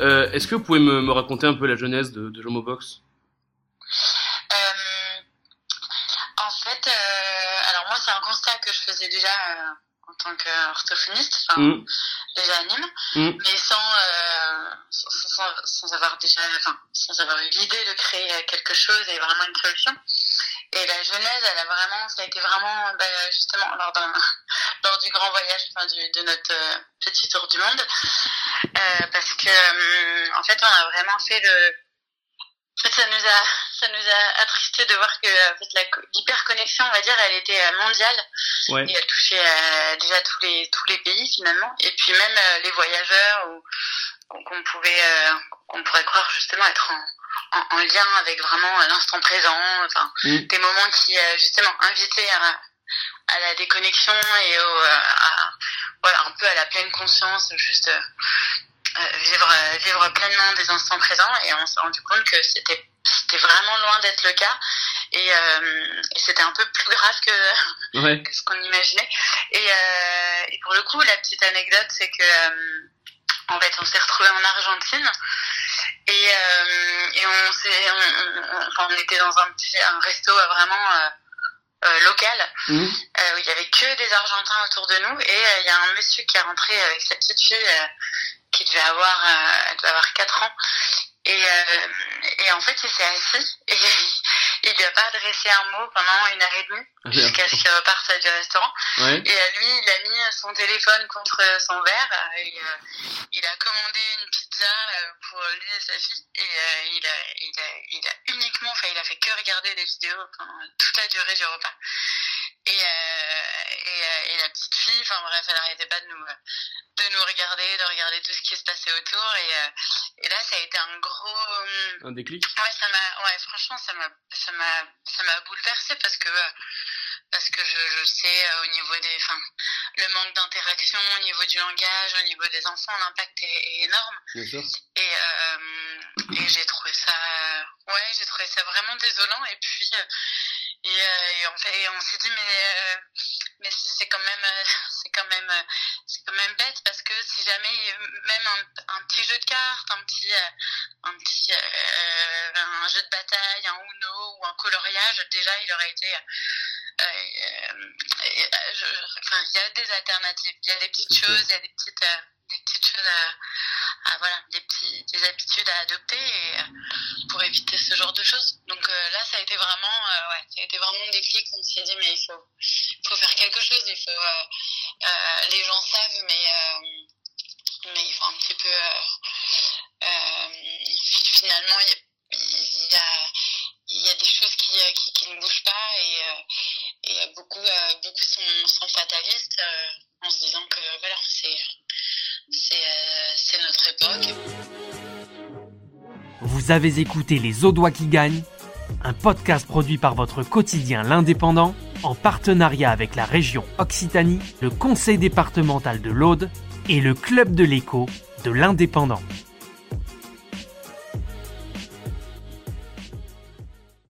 Euh, Est-ce que vous pouvez me, me raconter un peu la genèse de, de l'homobox Euh, en fait, euh, alors moi, c'est un constat que je faisais déjà en tant qu'orthophoniste, enfin, Mm. déjà à Nîmes, Mm. mais sans, euh, sans, sans, sans avoir déjà, enfin, sans avoir eu l'idée de créer quelque chose et vraiment une solution. Et la genèse, elle a vraiment, ça a été vraiment, bah, justement, lors, d'un, lors du grand voyage, enfin, du, de notre euh, petit tour du monde, euh, parce que, euh, en fait, on a vraiment fait le, en fait, ça nous a, ça nous a attristé de voir que en fait, l'hyperconnexion, on va dire, elle était euh, mondiale. Ouais. et elle touchait euh, déjà tous les tous les pays finalement, et puis même euh, les voyageurs ou qu'on qu'on pouvait, euh, qu'on pourrait croire justement être en, en, en lien avec vraiment euh, l'instant présent, enfin Mm. des moments qui euh, justement invitaient à, à la déconnexion et au, euh, à, voilà un peu à la pleine conscience, juste vivre vivre pleinement des instants présents et on s'est rendu compte que c'était c'était vraiment loin d'être le cas et, euh, et c'était un peu plus grave que, Ouais. que ce qu'on imaginait et, euh, et pour le coup la petite anecdote c'est que euh, en fait on s'est retrouvé en Argentine et, et on s'est on, on- enfin, on était dans un petit un resto euh, vraiment euh, euh, local euh, où il y avait que des Argentins autour de nous et il y a un monsieur qui est rentré avec sa petite fille qui devait avoir elle devait avoir 4 ans. Et, et en fait il s'est assis il lui a pas adressé un mot pendant une heure et demie Ah, jusqu'à ce qu'il reparte du restaurant Ouais. et à lui il a mis son téléphone contre son verre et euh, il a commandé une pizza euh, pour lui et sa fille et euh, il a il a il a uniquement enfin il a fait que regarder des vidéos pendant toute la durée du repas et, et, et la petite fille, enfin bref, elle arrêtait pas de nous, de nous regarder, de regarder tout ce qui se passait autour. Et, euh, et là, ça a été un gros. hum, Un déclic. Ouais, ça m'a, ouais, franchement, ça m'a, ça m'a, ça m'a bouleversé parce que, euh, parce que je, je sais euh, au niveau des, enfin, le manque d'interaction, au niveau du langage, au niveau des enfants, l'impact est, est énorme. Bien sûr. Et, euh, et j'ai trouvé ça, euh, ouais, j'ai trouvé ça vraiment désolant. Et puis, euh, et, euh, et on fait, et on s'est dit, mais, euh, mais c'est quand même, euh, c'est quand même, euh, même bête parce que si jamais même un, un petit jeu de cartes, un petit, euh, un petit, euh, un jeu de bataille, un Uno ou un coloriage, déjà, il aurait été. euh, euh, je- enfin, il y a des alternatives, il y a des petites choses, il y a des petites, euh, des petites choses à, à, voilà, des petits, des habitudes à adopter et, pour éviter ce genre de choses. Donc là, ça a été vraiment, ouais, ça a été vraiment un déclic. On s'est dit, mais il faut, faut faire quelque chose. Il faut, les gens savent, mais, euh, mais il faut un petit peu. Euh, euh, finalement, il y a, y a, des choses qui, euh, qui, ne bougent pas et, euh, et beaucoup, euh, beaucoup sont, fatalistes euh, en se disant que voilà, c'est, euh, c'est notre époque. Vous avez écouté Les Audois qui gagnent, un podcast produit par votre quotidien L'Indépendant en partenariat avec la région Occitanie, le conseil départemental de l'Aude et le club de l'écho de l'Indépendant.